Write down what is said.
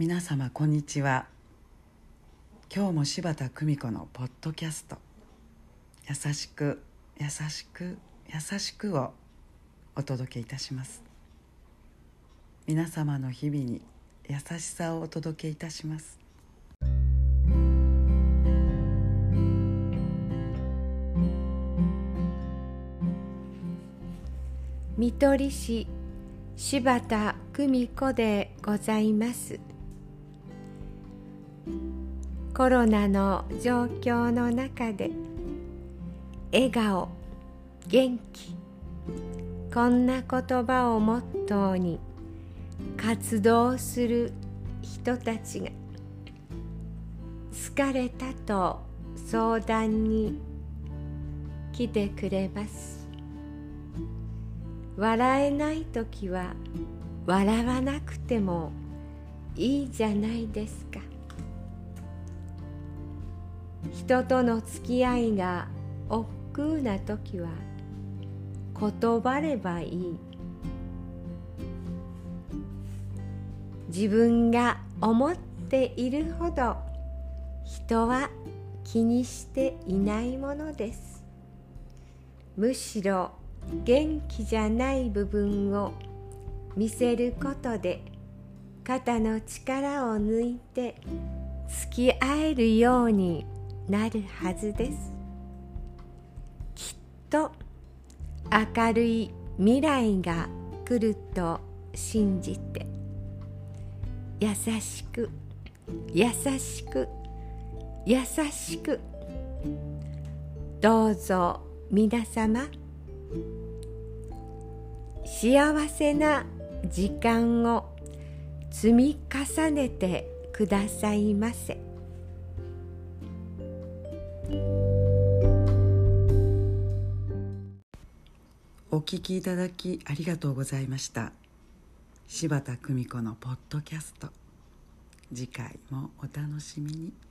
皆様こんにちは。今日も柴田久美子のポッドキャスト「優しく優しく優しく」をお届けいたします。皆様の日々に優しさをお届けいたします。見取り師柴田久美子でございます。コロナの状況の中で笑顔元気こんな言葉をモットーに活動する人たちが疲れたと相談に来てくれます。笑えない時は笑わなくてもいいじゃないですか。人との付き合いが億劫な時は断ればいい。自分が思っているほど人は気にしていないものです。むしろ元気じゃない部分を見せることで肩の力を抜いて付き合えるようになるはずです。きっと明るい未来が来ると信じて。優しく優しく優しく。どうぞ皆様。幸せな時間を積み重ねてくださいませ。お聞きいただきありがとうございました。柴田久美子のポッドキャスト。次回もお楽しみに。